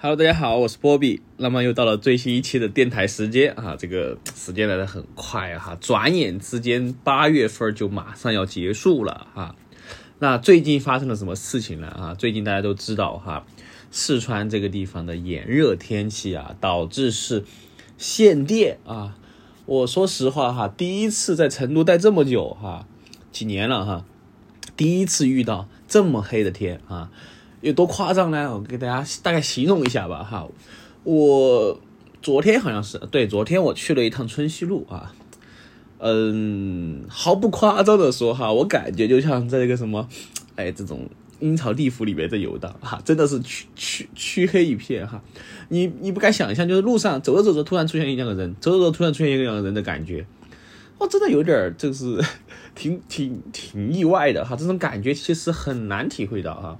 Hello，大家好，我是波比。那么又到了最新一期的电台时间啊，这个时间来的很快啊，转眼之间八月份就马上要结束了啊。那最近发生了什么事情呢？啊，最近大家都知道哈，四川这个地方的炎热天气啊，导致是限电啊。我说实话哈，第一次在成都待这么久哈，几年了哈，第一次遇到这么黑的天啊。有多夸张呢？我给大家大概形容一下吧，哈，我昨天好像是对，昨天我去了一趟春熙路啊，嗯，毫不夸张的说哈，我感觉就像在这个什么，哎，这种阴曹地府里面在游荡。哈，真的是黢黢黢黑一片哈，你你不敢想象，就是路上走着走着突然出现一两个人，走着走着突然出现一两个人的感觉，哇，真的有点就是 挺挺挺意外的哈，这种感觉其实很难体会到哈。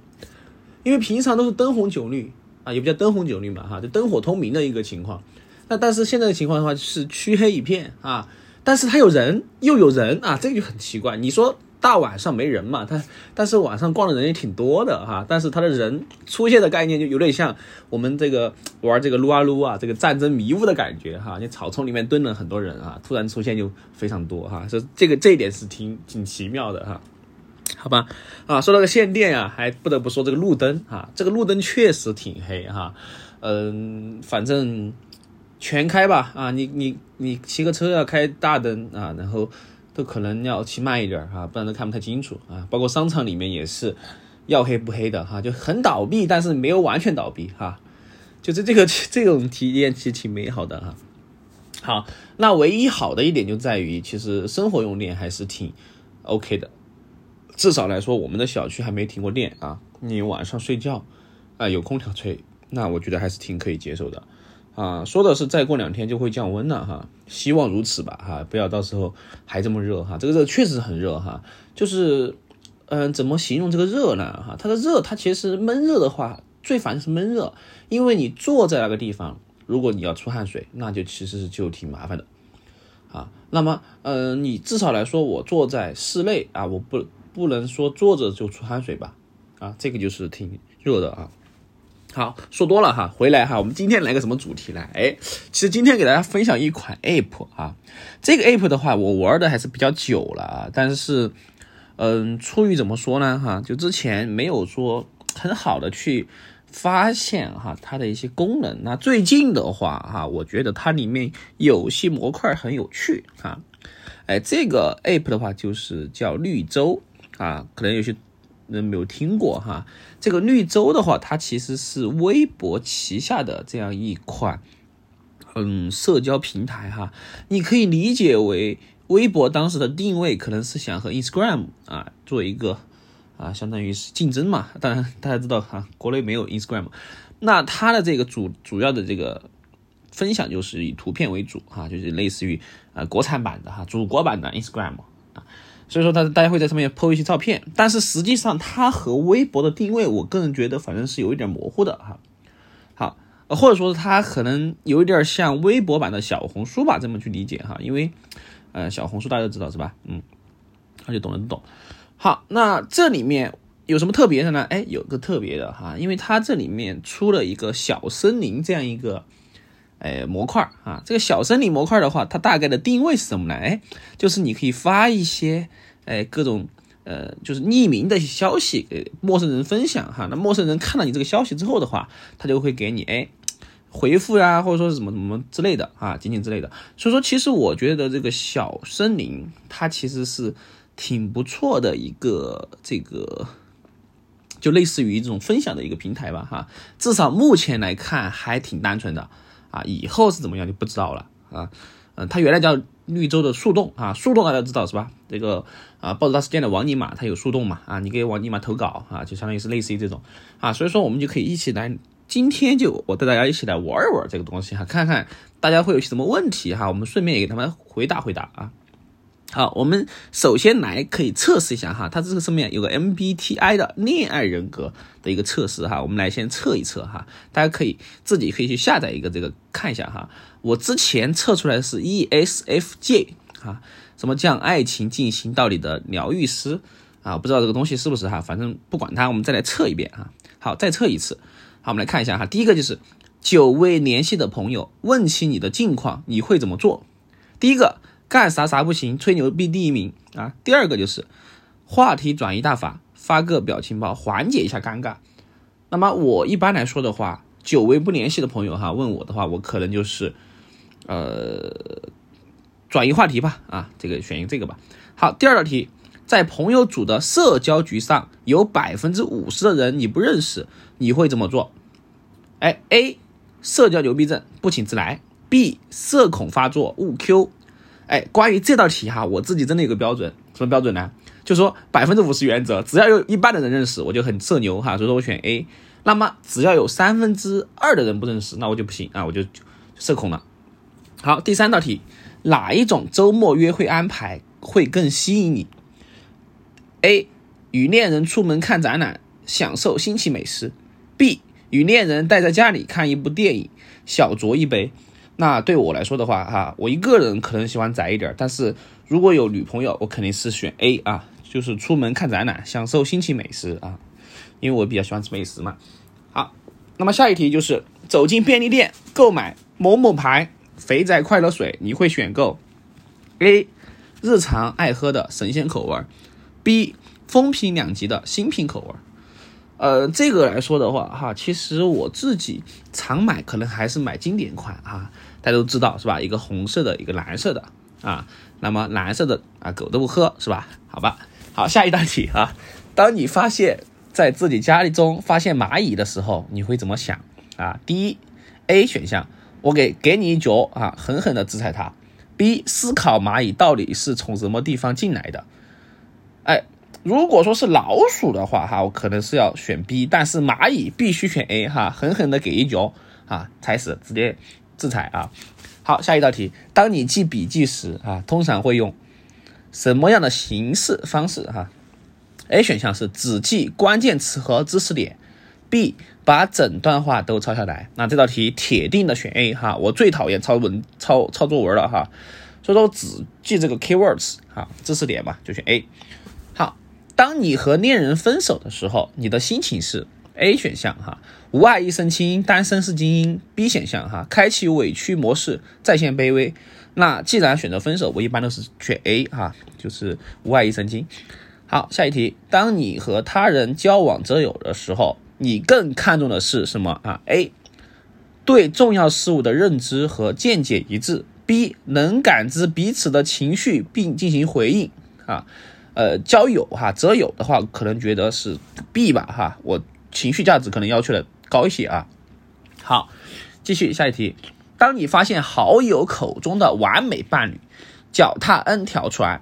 因为平常都是灯红酒绿啊，也不叫灯红酒绿嘛，哈，就灯火通明的一个情况。那但是现在的情况的话是黢黑一片啊，但是它有人又有人啊，这个就很奇怪。你说大晚上没人嘛？他但是晚上逛的人也挺多的哈，但是他的人出现的概念就有点像我们这个玩这个撸啊撸啊，这个战争迷雾的感觉哈。你草丛里面蹲了很多人啊，突然出现就非常多哈，这这个这一点是挺挺奇妙的哈。好吧，啊，说到个限电呀，还不得不说这个路灯啊，这个路灯确实挺黑哈，嗯，反正全开吧啊，你你你骑个车要开大灯啊，然后都可能要骑慢一点哈，不然都看不太清楚啊。包括商场里面也是要黑不黑的哈，就很倒闭，但是没有完全倒闭哈，就是这个 这种体验其实挺美好的哈。好，那唯一好的一点就在于，其实生活用电还是挺 OK 的。至少来说，我们的小区还没停过电啊。你晚上睡觉啊有空调吹，那我觉得还是挺可以接受的啊。说的是再过两天就会降温了哈，希望如此吧哈，不要到时候还这么热哈。这个热确实很热哈，就是嗯，怎么形容这个热呢哈？它的热，它其实闷热的话，最烦是闷热，因为你坐在那个地方，如果你要出汗水，那就其实就挺麻烦的啊。那么嗯，你至少来说，我坐在室内啊，我不。不能说坐着就出汗水吧，啊，这个就是挺热的啊。好，说多了哈，回来哈，我们今天来个什么主题呢？哎，其实今天给大家分享一款 app 啊，这个 app 的话，我玩的还是比较久了啊，但是，嗯，出于怎么说呢？哈，就之前没有说很好的去发现哈它的一些功能。那最近的话哈，我觉得它里面有些模块很有趣哈。哎，这个 app 的话就是叫绿洲。啊，可能有些人没有听过哈。这个绿洲的话，它其实是微博旗下的这样一款，嗯，社交平台哈。你可以理解为微博当时的定位可能是想和 Instagram 啊做一个啊，相当于是竞争嘛。当然大家知道哈，国内没有 Instagram，那它的这个主主要的这个分享就是以图片为主哈，就是类似于啊国产版的哈，祖国版的 Instagram。所以说，他大家会在上面 po 一些照片，但是实际上它和微博的定位，我个人觉得反正是有一点模糊的哈。好，或者说它可能有一点像微博版的小红书吧，这么去理解哈。因为，呃，小红书大家都知道是吧？嗯，而且懂的都懂。好，那这里面有什么特别的呢？哎，有个特别的哈，因为它这里面出了一个小森林这样一个。哎，模块啊，这个小森林模块的话，它大概的定位是什么呢？哎，就是你可以发一些哎各种呃，就是匿名的消息给陌生人分享哈。那陌生人看到你这个消息之后的话，他就会给你哎回复呀，或者说是什么什么之类的啊，仅仅之类的。所以说，其实我觉得这个小森林它其实是挺不错的一个这个，就类似于这种分享的一个平台吧哈。至少目前来看还挺单纯的。啊，以后是怎么样就不知道了啊，嗯，它原来叫绿洲的树洞啊，树洞大家知道是吧？这个啊，报纸大事件的王尼玛它有树洞嘛啊，你给王尼玛投稿啊，就相当于是类似于这种啊，所以说我们就可以一起来，今天就我带大家一起来玩一玩这个东西哈，看看大家会有些什么问题哈，我们顺便也给他们回答回答啊。好，我们首先来可以测试一下哈，它这个上面有个 MBTI 的恋爱人格的一个测试哈，我们来先测一测哈，大家可以自己可以去下载一个这个看一下哈。我之前测出来的是 ESFJ 啊，什么将爱情进行到底的疗愈师啊，不知道这个东西是不是哈，反正不管它，我们再来测一遍哈。好，再测一次。好，我们来看一下哈，第一个就是久未联系的朋友问起你的近况，你会怎么做？第一个干啥啥不行，吹牛逼第一名啊。第二个就是话题转移大法，发个表情包缓解一下尴尬。那么我一般来说的话，久违不联系的朋友哈问我的话，我可能就是呃转移话题吧啊，这个选一个这个吧。好，第二道题，在朋友组的社交局上有百分之五十的人你不认识，你会怎么做？哎，A 社交牛逼症，不请自来；B 社恐发作，勿 Q。哎，关于这道题哈，我自己真的有个标准，什么标准呢？就说百分之五十原则，只要有一半的人认识，我就很社牛哈，所以说我选 A。那么只要有三分之二的人不认识，那我就不行啊，我就社恐了。好，第三道题，哪一种周末约会安排会更吸引你？A 与恋人出门看展览，享受新奇美食；B 与恋人待在家里看一部电影，小酌一杯。那对我来说的话，哈，我一个人可能喜欢宅一点，但是如果有女朋友，我肯定是选 A 啊，就是出门看展览，享受新奇美食啊，因为我比较喜欢吃美食嘛。好，那么下一题就是走进便利店购买某某牌肥宅快乐水，你会选购 A 日常爱喝的神仙口味，B 风评两极的新品口味。呃，这个来说的话，哈，其实我自己常买，可能还是买经典款啊。大家都知道是吧？一个红色的，一个蓝色的啊。那么蓝色的啊，狗都不喝是吧？好吧。好，下一道题啊。当你发现，在自己家里中发现蚂蚁的时候，你会怎么想啊？第一，A 选项，我给给你一脚啊，狠狠的制裁它。B，思考蚂蚁到底是从什么地方进来的。哎，如果说是老鼠的话哈，我可能是要选 B，但是蚂蚁必须选 A 哈，狠狠的给一脚啊，踩死，直接。制裁啊！好，下一道题，当你记笔记时啊，通常会用什么样的形式方式哈？A 选项是只记关键词和知识点，B 把整段话都抄下来。那这道题铁定的选 A 哈，我最讨厌抄文抄抄作文了哈，所以说只记这个 keywords 哈，知识点嘛，就选 A。好，当你和恋人分手的时候，你的心情是？A 选项哈，无爱一身轻，单身是精英。B 选项哈，开启委屈模式，在线卑微。那既然选择分手，我一般都是选 A 哈，就是无爱一身轻。好，下一题，当你和他人交往择友的时候，你更看重的是什么啊？A 对重要事物的认知和见解一致。B 能感知彼此的情绪并进行回应啊。呃，交友哈择友的话，可能觉得是 B 吧哈，我。情绪价值可能要求的高一些啊。好，继续下一题。当你发现好友口中的完美伴侣脚踏 N 条船，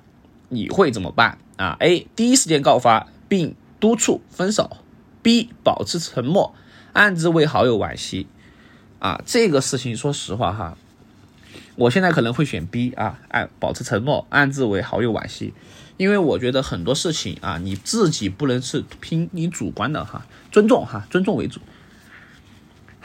你会怎么办啊？A. 第一时间告发并督促分手。B. 保持沉默，暗自为好友惋惜。啊，这个事情说实话哈，我现在可能会选 B 啊，暗保持沉默，暗自为好友惋惜。因为我觉得很多事情啊，你自己不能是凭你主观的哈，尊重哈，尊重为主。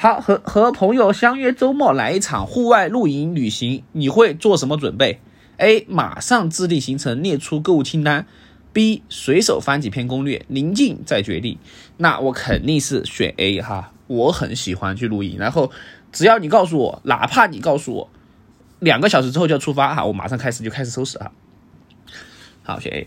好，和和朋友相约周末来一场户外露营旅行，你会做什么准备？A. 马上制定行程，列出购物清单。B. 随手翻几篇攻略，临近再决定。那我肯定是选 A 哈，我很喜欢去露营，然后只要你告诉我，哪怕你告诉我两个小时之后就要出发哈，我马上开始就开始收拾哈。好，选 A。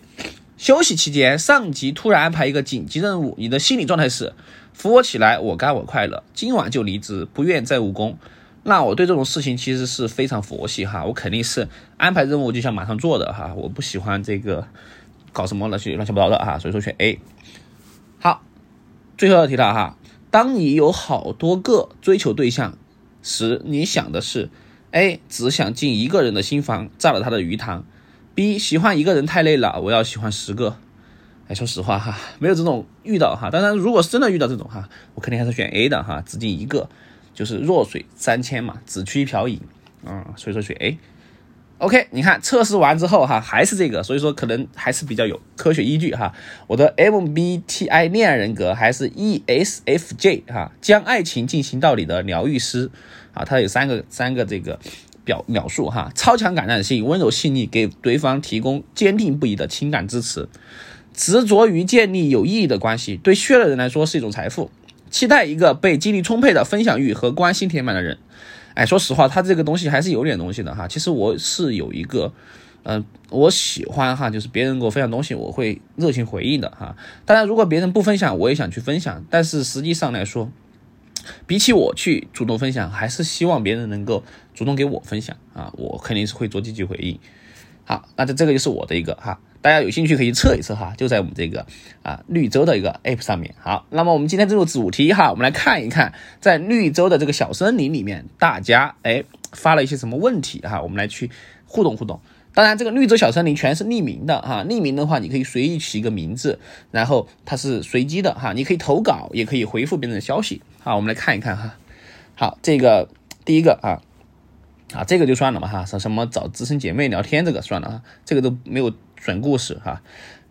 休息期间，上级突然安排一个紧急任务，你的心理状态是：扶我起来，我干我快乐，今晚就离职，不愿再务工。那我对这种事情其实是非常佛系哈，我肯定是安排任务就想马上做的哈，我不喜欢这个搞什么乱七乱七八糟的哈，所以说选 A。好，最后一题了哈，当你有好多个追求对象时，你想的是 A 只想进一个人的心房，炸了他的鱼塘。B 喜欢一个人太累了，我要喜欢十个。哎，说实话哈，没有这种遇到哈。当然，如果是真的遇到这种哈，我肯定还是选 A 的哈，只进一个，就是弱水三千嘛，只取一瓢饮。嗯，所以说选 A。OK，你看测试完之后哈，还是这个，所以说可能还是比较有科学依据哈。我的 MBTI 恋爱人格还是 ESFJ 哈，将爱情进行到底的疗愈师啊，它有三个三个这个。表描述哈，超强感染性，温柔细腻，给对方提供坚定不移的情感支持，执着于建立有意义的关系，对需要的人来说是一种财富。期待一个被精力充沛的分享欲和关心填满的人。哎，说实话，他这个东西还是有点东西的哈。其实我是有一个，嗯，我喜欢哈，就是别人给我分享东西，我会热情回应的哈。当然，如果别人不分享，我也想去分享。但是实际上来说，比起我去主动分享，还是希望别人能够主动给我分享啊，我肯定是会做积极回应。好，那这这个就是我的一个哈，大家有兴趣可以测一测哈，就在我们这个啊绿洲的一个 app 上面。好，那么我们今天进入主题哈，我们来看一看在绿洲的这个小森林里面，大家哎发了一些什么问题哈，我们来去互动互动。当然，这个绿洲小森林全是匿名的哈，匿名的话你可以随意起一个名字，然后它是随机的哈，你可以投稿，也可以回复别人的消息。好，我们来看一看哈。好，这个第一个啊。啊，这个就算了嘛哈，说什么找资深姐妹聊天这个算了啊，这个都没有准故事哈。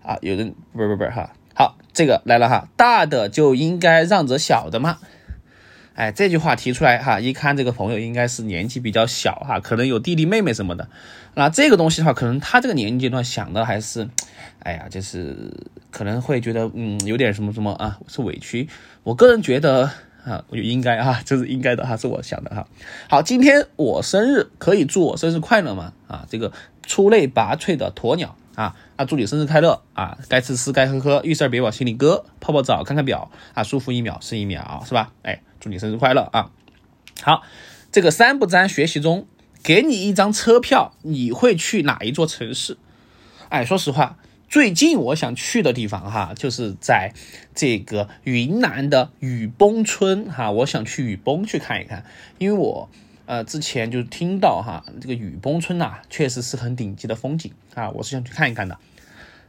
啊，有人不不不哈，好，这个来了哈，大的就应该让着小的嘛。哎，这句话提出来哈，一看这个朋友应该是年纪比较小哈，可能有弟弟妹妹什么的。那这个东西的话，可能他这个年龄阶段想的还是，哎呀，就是可能会觉得嗯有点什么什么啊，是委屈。我个人觉得。啊，我就应该啊，这是应该的哈，是我想的哈。好，今天我生日，可以祝我生日快乐吗？啊，这个出类拔萃的鸵鸟啊，啊，祝你生日快乐啊！该吃吃，该喝喝，遇事别往心里搁，泡泡澡，看看表啊，舒服一秒是一秒，是吧？哎，祝你生日快乐啊！好，这个三不沾学习中，给你一张车票，你会去哪一座城市？哎，说实话。最近我想去的地方哈，就是在这个云南的雨崩村哈，我想去雨崩去看一看，因为我呃之前就听到哈，这个雨崩村呐，确实是很顶级的风景啊，我是想去看一看的。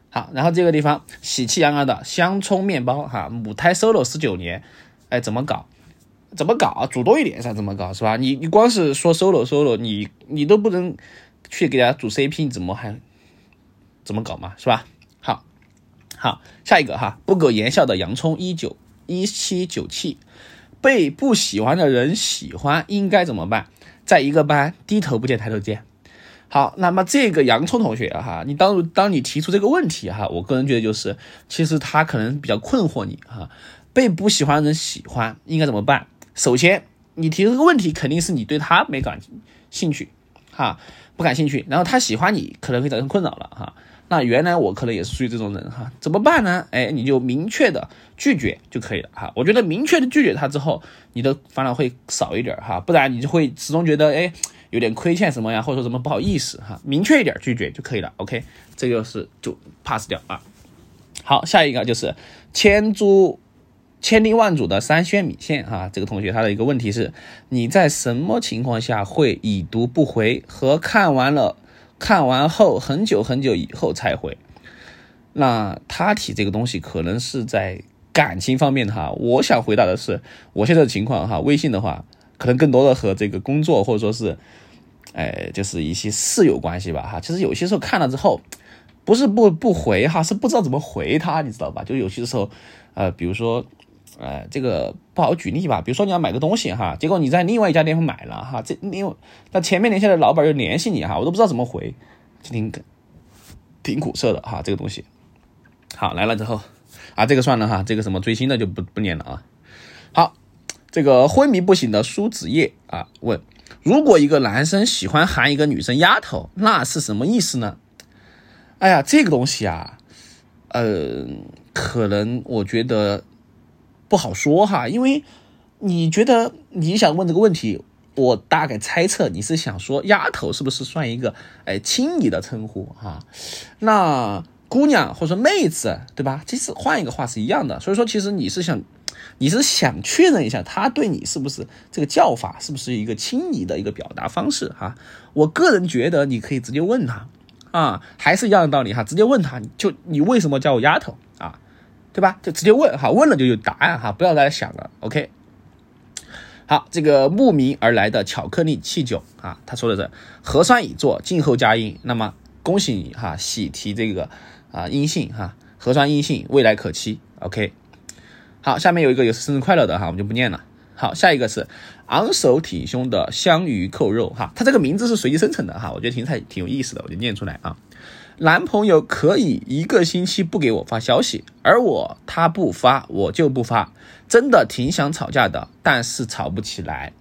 好，然后这个地方喜气洋洋的香葱面包哈，母胎 solo 十九年，哎，怎么搞？怎么搞？主动一点上怎么搞是吧？你你光是说 solo solo，你你都不能去给大家组 CP，你怎么还怎么搞嘛是吧？好好，下一个哈，不苟言笑的洋葱一九一七九七，被不喜欢的人喜欢应该怎么办？在一个班低头不见抬头见。好，那么这个洋葱同学哈，你当当你提出这个问题哈，我个人觉得就是，其实他可能比较困惑你哈，被不喜欢的人喜欢应该怎么办？首先，你提出这个问题肯定是你对他没感兴趣哈，不感兴趣，然后他喜欢你可能会造成困扰了哈。那原来我可能也是属于这种人哈，怎么办呢？哎，你就明确的拒绝就可以了哈。我觉得明确的拒绝他之后，你的烦恼会少一点哈，不然你就会始终觉得哎有点亏欠什么呀，或者说什么不好意思哈。明确一点拒绝就可以了。OK，这个是就 pass 掉啊。好，下一个就是千株千叮万嘱的三鲜米线哈。这个同学他的一个问题是，你在什么情况下会已读不回和看完了？看完后很久很久以后才回，那他提这个东西可能是在感情方面的哈。我想回答的是，我现在的情况哈，微信的话可能更多的和这个工作或者说是，哎，就是一些事有关系吧哈。其实有些时候看了之后，不是不不回哈，是不知道怎么回他，你知道吧？就有些时候，呃，比如说。呃，这个不好举例吧？比如说你要买个东西哈，结果你在另外一家店铺买了哈，这另那前面联系的老板又联系你哈，我都不知道怎么回，挺挺苦涩的哈，这个东西。好来了之后啊，这个算了哈，这个什么追星的就不不念了啊。好，这个昏迷不醒的苏子叶啊问：如果一个男生喜欢喊一个女生丫头，那是什么意思呢？哎呀，这个东西啊，呃，可能我觉得。不好说哈，因为你觉得你想问这个问题，我大概猜测你是想说丫头是不是算一个哎亲昵的称呼哈？那姑娘或者说妹子对吧？其实换一个话是一样的，所以说其实你是想你是想确认一下他对你是不是这个叫法是不是一个亲昵的一个表达方式哈？我个人觉得你可以直接问他啊，还是一样的道理哈，直接问他就你为什么叫我丫头？对吧？就直接问哈，问了就有答案哈，不要再想了。OK，好，这个慕名而来的巧克力气酒啊，他说的是核酸已做，静候佳音。那么恭喜你哈，喜提这个啊阴性哈，核酸阴性，未来可期。OK，好，下面有一个有生日快乐的哈，我们就不念了。好，下一个是昂首挺胸的香鱼扣肉哈，它这个名字是随机生成的哈，我觉得挺挺挺有意思的，我就念出来啊。男朋友可以一个星期不给我发消息，而我他不发，我就不发。真的挺想吵架的，但是吵不起来。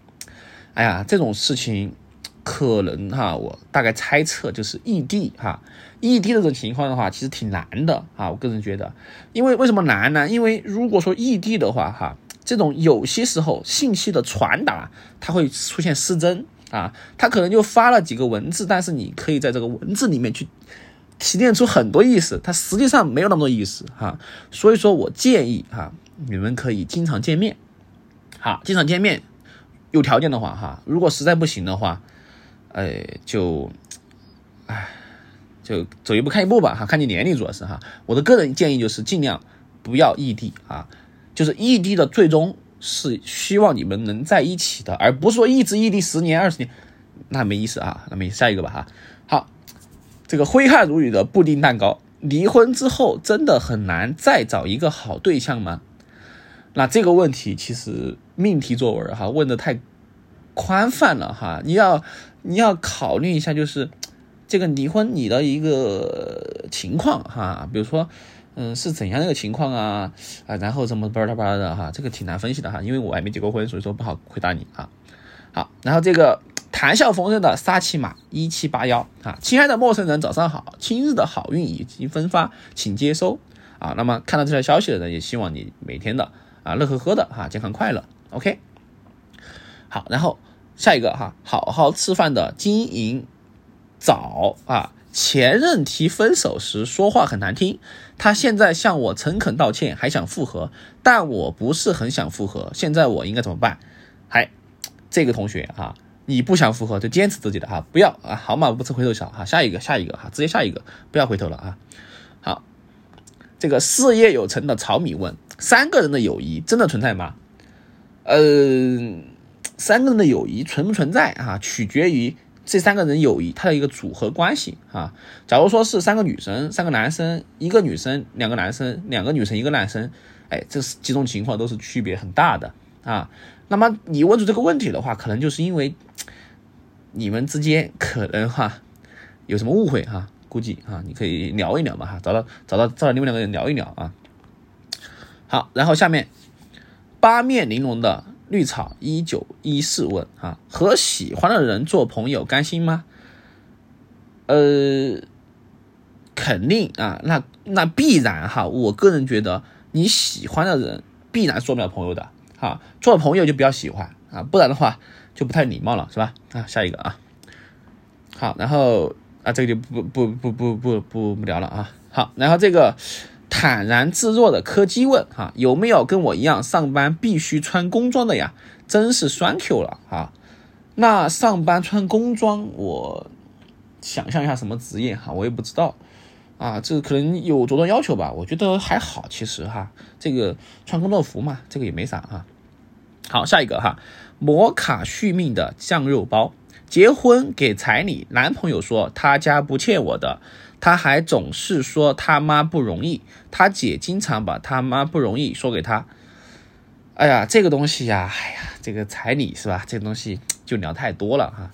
哎呀，这种事情可能哈，我大概猜测就是异地哈，异地这种情况的话，其实挺难的啊。我个人觉得，因为为什么难呢？因为如果说异地的话哈，这种有些时候信息的传达它会出现失真啊，他可能就发了几个文字，但是你可以在这个文字里面去。提炼出很多意思，它实际上没有那么多意思哈，所以说我建议哈，你们可以经常见面，好，经常见面，有条件的话哈，如果实在不行的话，呃，就，哎，就走一步看一步吧哈，看你年龄主要是哈，我的个人建议就是尽量不要异地啊，就是异地的最终是希望你们能在一起的，而不是说一直异地十年二十年，那没意思啊，那么下一个吧哈，好。这个挥汗如雨的布丁蛋糕，离婚之后真的很难再找一个好对象吗？那这个问题其实命题作文哈问的太宽泛了哈，你要你要考虑一下，就是这个离婚你的一个情况哈，比如说嗯是怎样的一个情况啊啊，然后怎么巴拉巴拉的哈，这个挺难分析的哈，因为我还没结过婚，所以说不好回答你啊。好，然后这个。谈笑风生的沙琪玛一七八幺啊，亲爱的陌生人，早上好，今日的好运已经分发，请接收啊。那么看到这条消息的人，也希望你每天的啊乐呵呵的哈，健康快乐。OK，好，然后下一个哈，好好吃饭的金银早啊，前任提分手时说话很难听，他现在向我诚恳道歉，还想复合，但我不是很想复合，现在我应该怎么办？还这个同学哈。你不想复合就坚持自己的哈，不要啊，好马不吃回头草哈，下一个下一个哈，直接下一个，不要回头了啊。好，这个事业有成的炒米问：三个人的友谊真的存在吗？呃，三个人的友谊存不存在啊？取决于这三个人友谊它的一个组合关系啊。假如说是三个女生、三个男生，一个女生、两个男生，两个女生一个男生，哎，这是几种情况都是区别很大的啊。那么你问出这个问题的话，可能就是因为。你们之间可能哈有什么误会哈？估计啊，你可以聊一聊嘛哈，找到找到找到你们两个人聊一聊啊。好，然后下面八面玲珑的绿草一九一四问啊，和喜欢的人做朋友甘心吗？呃，肯定啊，那那必然哈。我个人觉得你喜欢的人必然做不了朋友的啊，做朋友就比较喜欢啊，不然的话。就不太礼貌了，是吧？啊，下一个啊，好，然后啊，这个就不不不不不不不聊了啊。好，然后这个坦然自若的柯基问哈，有没有跟我一样上班必须穿工装的呀？真是栓 Q 了啊！那上班穿工装，我想象一下什么职业哈，我也不知道啊，这可能有着装要求吧？我觉得还好，其实哈，这个穿工作服嘛，这个也没啥啊。好，下一个哈。摩卡续命的酱肉包，结婚给彩礼，男朋友说他家不欠我的，他还总是说他妈不容易，他姐经常把他妈不容易说给他。哎呀，这个东西呀，哎呀，这个彩礼是吧？这东西就聊太多了哈。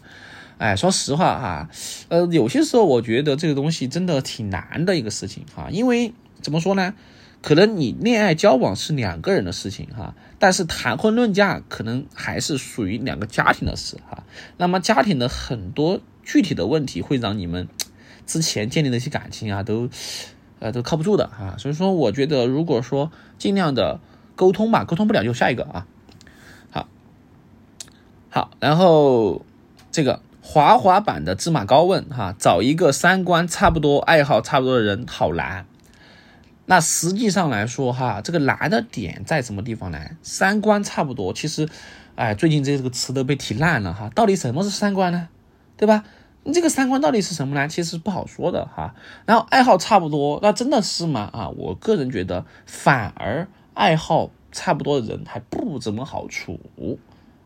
哎，说实话哈，呃，有些时候我觉得这个东西真的挺难的一个事情哈，因为怎么说呢？可能你恋爱交往是两个人的事情哈，但是谈婚论嫁可能还是属于两个家庭的事哈。那么家庭的很多具体的问题会让你们之前建立的一些感情啊，都呃都靠不住的啊。所以说，我觉得如果说尽量的沟通吧，沟通不了就下一个啊。好，好，然后这个滑滑板的芝麻糕问哈，找一个三观差不多、爱好差不多的人好难。那实际上来说，哈，这个难的点在什么地方呢？三观差不多，其实，哎，最近这个词都被提烂了，哈。到底什么是三观呢？对吧？你这个三观到底是什么呢？其实不好说的，哈。然后爱好差不多，那真的是吗？啊，我个人觉得，反而爱好差不多的人还不怎么好处。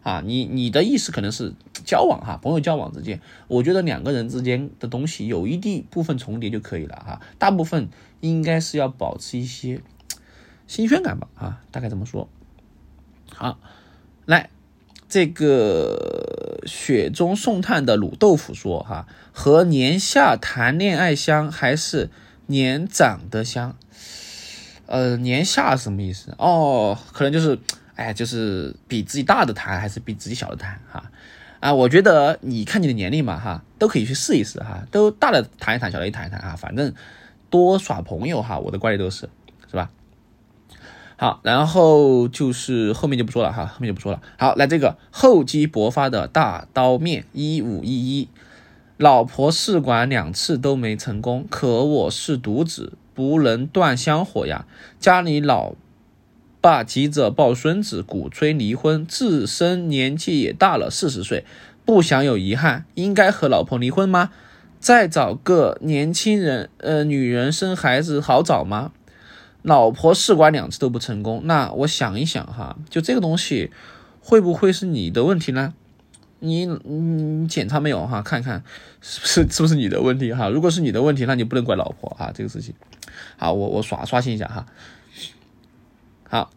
啊，你你的意思可能是交往哈，朋友交往之间，我觉得两个人之间的东西有一定部分重叠就可以了哈，大部分应该是要保持一些新鲜感吧啊，大概这么说。好，来这个雪中送炭的卤豆腐说哈，和年下谈恋爱香还是年长的香？呃，年下什么意思？哦，可能就是，哎，就是比自己大的谈还是比自己小的谈哈？啊，我觉得你看你的年龄嘛哈，都可以去试一试哈，都大的谈一谈，小的一谈一谈啊，反正多耍朋友哈，我的观点都是，是吧？好，然后就是后面就不说了哈，后面就不说了。好，来这个厚积薄发的大刀面一五一一，老婆试管两次都没成功，可我是独子。不能断香火呀！家里老爸急着抱孙子，鼓吹离婚，自身年纪也大了四十岁，不想有遗憾，应该和老婆离婚吗？再找个年轻人，呃，女人生孩子好找吗？老婆试管两次都不成功，那我想一想哈，就这个东西，会不会是你的问题呢？你你检查没有哈？看看是不是是不是你的问题哈？如果是你的问题，那你不能怪老婆啊，这个事情。好，我我刷刷新一下哈。好，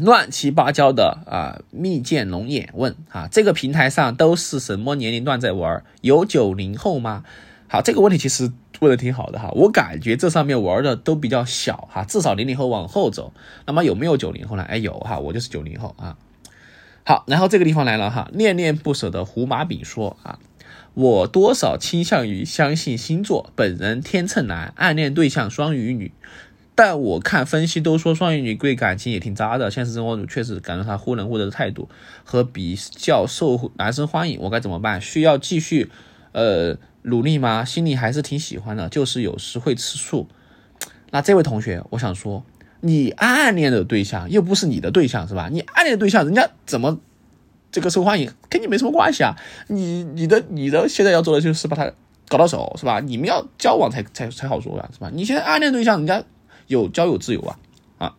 乱七八糟的啊！蜜饯龙眼问啊，这个平台上都是什么年龄段在玩？有九零后吗？好，这个问题其实问的挺好的哈。我感觉这上面玩的都比较小哈，至少零零后往后走。那么有没有九零后呢？哎，有哈，我就是九零后啊。好，然后这个地方来了哈，恋恋不舍的胡麻饼说啊。我多少倾向于相信星座，本人天秤男，暗恋对象双鱼女，但我看分析都说双鱼女对感情也挺渣的，现实生活中确实感觉她忽冷忽热的态度和比较受男生欢迎，我该怎么办？需要继续呃努力吗？心里还是挺喜欢的，就是有时会吃醋。那这位同学，我想说，你暗恋的对象又不是你的对象是吧？你暗恋的对象，人家怎么？这个受欢迎跟你没什么关系啊，你你的你的现在要做的就是把他搞到手，是吧？你们要交往才才才好说呀，是吧？你现在暗恋对象，人家有交友自由啊啊！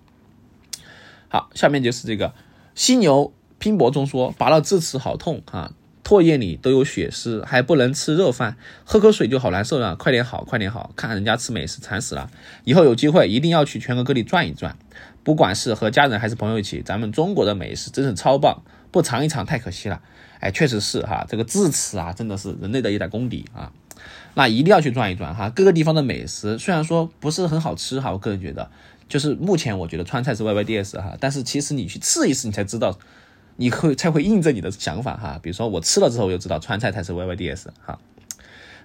好，下面就是这个犀牛拼搏中说，拔了智齿好痛啊，唾液里都有血丝，还不能吃热饭，喝口水就好难受了，快点好，快点好，看人家吃美食馋死了，以后有机会一定要去全国各地转一转，不管是和家人还是朋友一起，咱们中国的美食真是超棒。不尝一尝太可惜了，哎，确实是哈，这个智齿啊，真的是人类的一大功底啊，那一定要去转一转哈。各个地方的美食虽然说不是很好吃哈，我个人觉得，就是目前我觉得川菜是 Y Y D S 哈，但是其实你去试一试，你才知道，你会才会印证你的想法哈。比如说我吃了之后，我就知道川菜才是 Y Y D S 哈。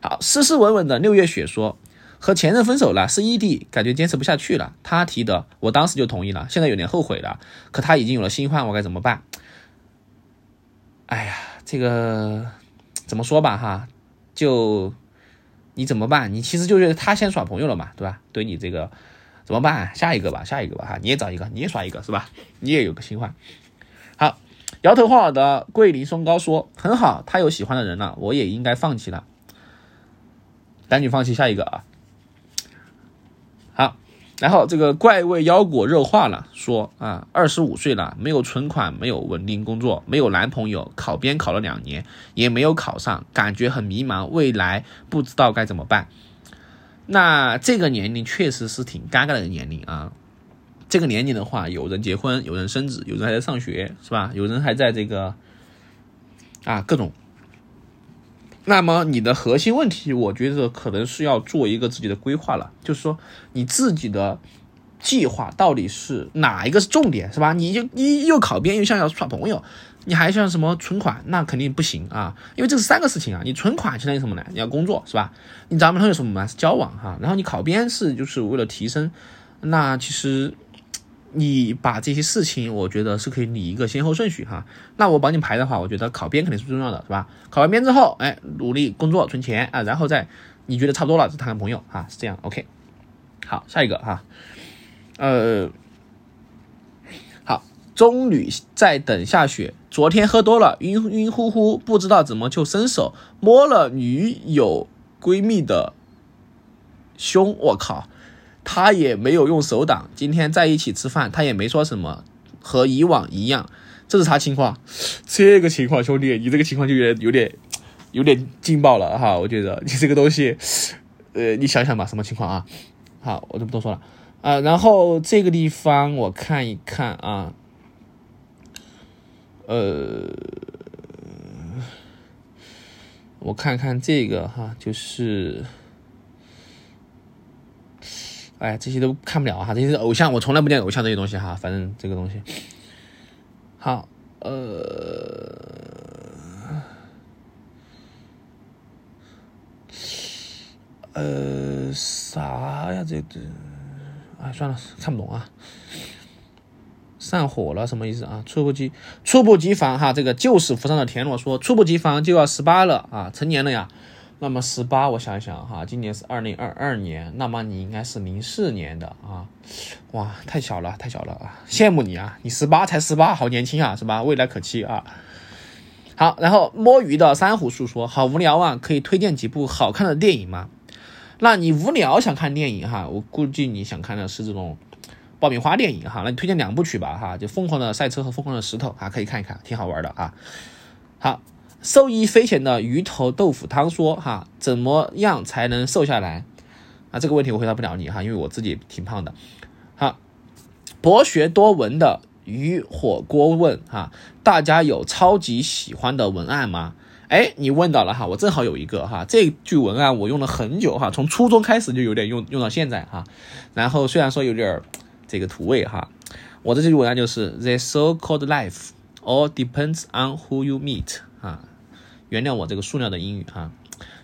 好，斯斯文文的六月雪说，和前任分手了，是异地，感觉坚持不下去了。他提的，我当时就同意了，现在有点后悔了，可他已经有了新欢，我该怎么办？哎呀，这个怎么说吧哈，就你怎么办？你其实就是他先耍朋友了嘛，对吧？对你这个怎么办？下一个吧，下一个吧哈，你也找一个，你也耍一个是吧？你也有个新欢。好，摇头晃脑的桂林松糕说很好，他有喜欢的人了，我也应该放弃了，赶紧放弃下一个啊。然后这个怪味腰果热化了，说啊，二十五岁了，没有存款，没有稳定工作，没有男朋友，考编考了两年也没有考上，感觉很迷茫，未来不知道该怎么办。那这个年龄确实是挺尴尬的年龄啊。这个年龄的话，有人结婚，有人生子，有人还在上学，是吧？有人还在这个啊各种。那么你的核心问题，我觉得可能是要做一个自己的规划了，就是说你自己的计划到底是哪一个是重点，是吧？你就你又考编又想要耍朋友，你还想什么存款，那肯定不行啊，因为这是三个事情啊。你存款相当于什么呢？你要工作，是吧？你咱们朋友什么呢？是交往哈。然后你考编是就是为了提升，那其实。你把这些事情，我觉得是可以理一个先后顺序哈。那我帮你排的话，我觉得考编肯定是重要的，是吧？考完编之后，哎，努力工作存钱啊，然后再你觉得差不多了，再谈个朋友哈，是这样。OK，好，下一个哈，呃，好，中女在等下雪。昨天喝多了，晕晕乎乎，不知道怎么就伸手摸了女友闺蜜的胸，我靠！他也没有用手挡，今天在一起吃饭，他也没说什么，和以往一样。这是啥情况？这个情况，兄弟，你这个情况就有点有点有点劲爆了哈！我觉得你这个东西，呃，你想想吧，什么情况啊？好，我就不多说了啊。然后这个地方我看一看啊，呃，我看看这个哈，就是，哎，这些都看不了哈，这些是偶像，我从来不见偶像这些东西哈，反正这个东西，好，呃，呃，啥呀？这这，哎，算了，看不懂啊。上火了什么意思啊？猝不及猝不及防哈，这个救死扶伤的田螺说猝不及防就要十八了啊，成年了呀。那么十八，我想一想哈，今年是二零二二年，那么你应该是零四年的啊。哇，太小了，太小了啊！羡慕你啊，你十八才十八，好年轻啊，是吧？未来可期啊。好，然后摸鱼的珊瑚树说好无聊啊，可以推荐几部好看的电影吗？那你无聊想看电影哈，我估计你想看的是这种。爆米花电影哈，那你推荐两部曲吧哈，就《疯狂的赛车》和《疯狂的石头》啊，可以看一看，挺好玩的啊。好，受益匪浅的鱼头豆腐汤说哈，怎么样才能瘦下来？啊，这个问题我回答不了你哈，因为我自己挺胖的。好，博学多闻的鱼火锅问哈，大家有超级喜欢的文案吗？哎，你问到了哈，我正好有一个哈，这句文案我用了很久哈，从初中开始就有点用用到现在哈。然后虽然说有点。这个土味哈，我的这句文案就是 The so-called life all depends on who you meet 啊，原谅我这个塑料的英语哈，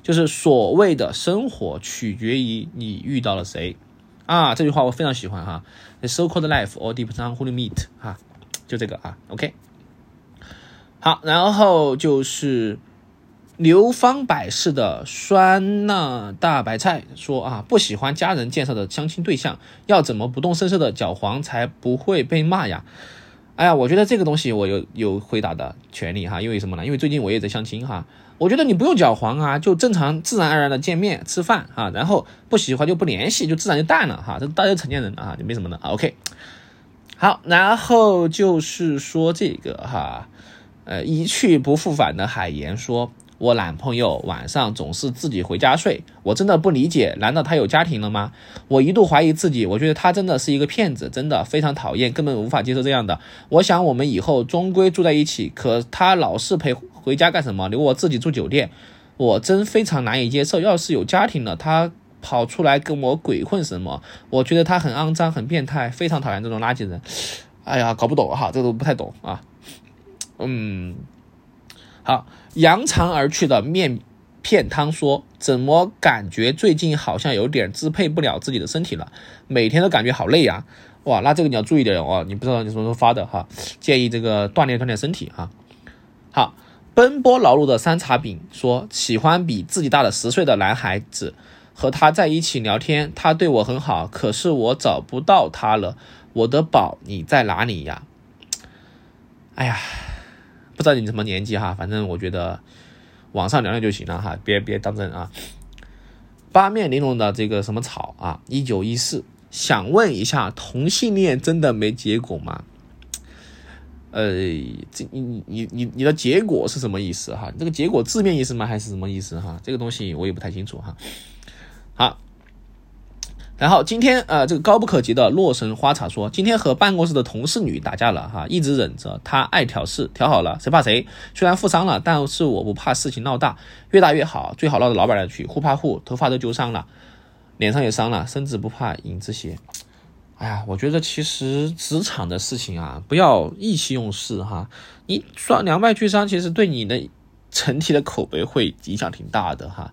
就是所谓的生活取决于你遇到了谁啊，这句话我非常喜欢哈，The so-called life all depends on who you meet 哈，就这个啊，OK，好，然后就是。流芳百世的酸辣大白菜说啊，不喜欢家人介绍的相亲对象，要怎么不动声色的搅黄才不会被骂呀？哎呀，我觉得这个东西我有有回答的权利哈，因为什么呢？因为最近我也在相亲哈，我觉得你不用搅黄啊，就正常自然而然的见面吃饭啊，然后不喜欢就不联系，就自然就淡了哈，这大家成年人啊，就没什么的。OK，好，然后就是说这个哈，呃，一去不复返的海盐说。我男朋友晚上总是自己回家睡，我真的不理解，难道他有家庭了吗？我一度怀疑自己，我觉得他真的是一个骗子，真的非常讨厌，根本无法接受这样的。我想我们以后终归住在一起，可他老是陪回家干什么？留我自己住酒店，我真非常难以接受。要是有家庭了，他跑出来跟我鬼混什么？我觉得他很肮脏，很变态，非常讨厌这种垃圾人。哎呀，搞不懂哈，这个不太懂啊。嗯。好，扬长而去的面片汤说：“怎么感觉最近好像有点支配不了自己的身体了？每天都感觉好累呀！哇，那这个你要注意点哦，你不知道你什么时候发的哈，建议这个锻炼锻炼身体哈。”好，奔波劳碌的山茶饼说：“喜欢比自己大的十岁的男孩子，和他在一起聊天，他对我很好，可是我找不到他了，我的宝你在哪里呀？”哎呀。不知道你什么年纪哈，反正我觉得网上聊聊就行了哈，别别当真啊。八面玲珑的这个什么草啊，一九一四，想问一下，同性恋真的没结果吗？呃，这你你你你的结果是什么意思哈？这个结果字面意思吗？还是什么意思哈？这个东西我也不太清楚哈。然后今天，呃，这个高不可及的洛神花茶说，今天和办公室的同事女打架了，哈，一直忍着，她爱挑事，挑好了，谁怕谁？虽然负伤了，但是我不怕事情闹大，越大越好，最好闹到老板那去，互怕互，头发都揪伤了，脸上也伤了，身子不怕影子斜。哎呀，我觉得其实职场的事情啊，不要意气用事哈，你双两败俱伤，其实对你的整体的口碑会影响挺大的哈。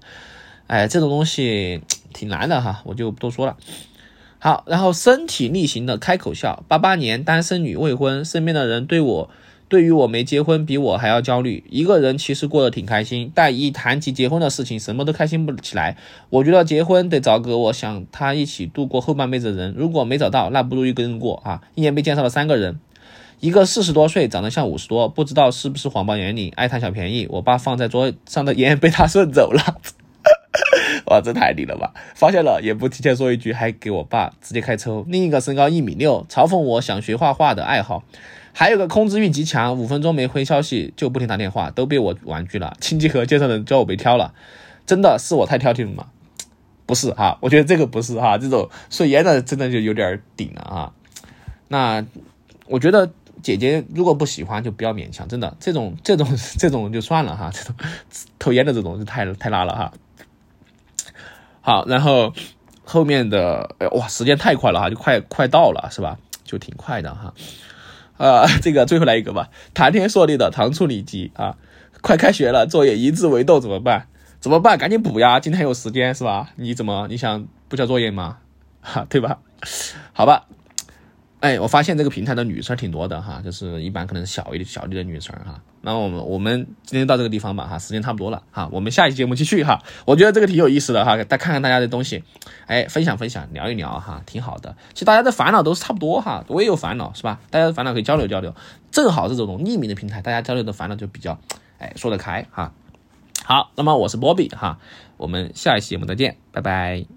哎，这种东西。挺难的哈，我就不多说了。好，然后身体力行的开口笑。八八年单身女未婚，身边的人对我，对于我没结婚比我还要焦虑。一个人其实过得挺开心，但一谈及结婚的事情，什么都开心不起来。我觉得结婚得找个我想他一起度过后半辈子的人，如果没找到，那不如一个人过啊。一年被介绍了三个人，一个四十多岁，长得像五十多，不知道是不是谎报年龄，爱贪小便宜。我爸放在桌上的烟被他顺走了。哇，这太厉了吧！发现了也不提前说一句，还给我爸直接开抽。另一个身高一米六，嘲讽我想学画画的爱好。还有个控制欲极强，五分钟没回消息就不停打电话，都被我婉拒了。亲戚和介绍人叫我别挑了，真的是我太挑剔了吗？不是哈，我觉得这个不是哈，这种顺烟的真的就有点顶了啊。那我觉得。姐姐如果不喜欢就不要勉强，真的这种这种这种就算了哈，这种 偷烟的这种就太太拉了哈。好，然后后面的哇，时间太快了哈，就快快到了是吧？就挺快的哈。呃，这个最后来一个吧，谈天说地的糖醋里脊啊，快开学了，作业一字为斗怎么办？怎么办？赶紧补呀，今天还有时间是吧？你怎么你想不交作业吗？哈，对吧？好吧。哎，我发现这个平台的女生挺多的哈，就是一般可能小一点小一点的女生哈。那我们我们今天到这个地方吧哈，时间差不多了哈，我们下期节目继续哈。我觉得这个挺有意思的哈，再看看大家的东西，哎，分享分享，聊一聊哈，挺好的。其实大家的烦恼都是差不多哈，我也有烦恼是吧？大家的烦恼可以交流交流，正好是这种匿名的平台，大家交流的烦恼就比较哎说得开哈。好，那么我是波比哈，我们下一期节目再见，拜拜。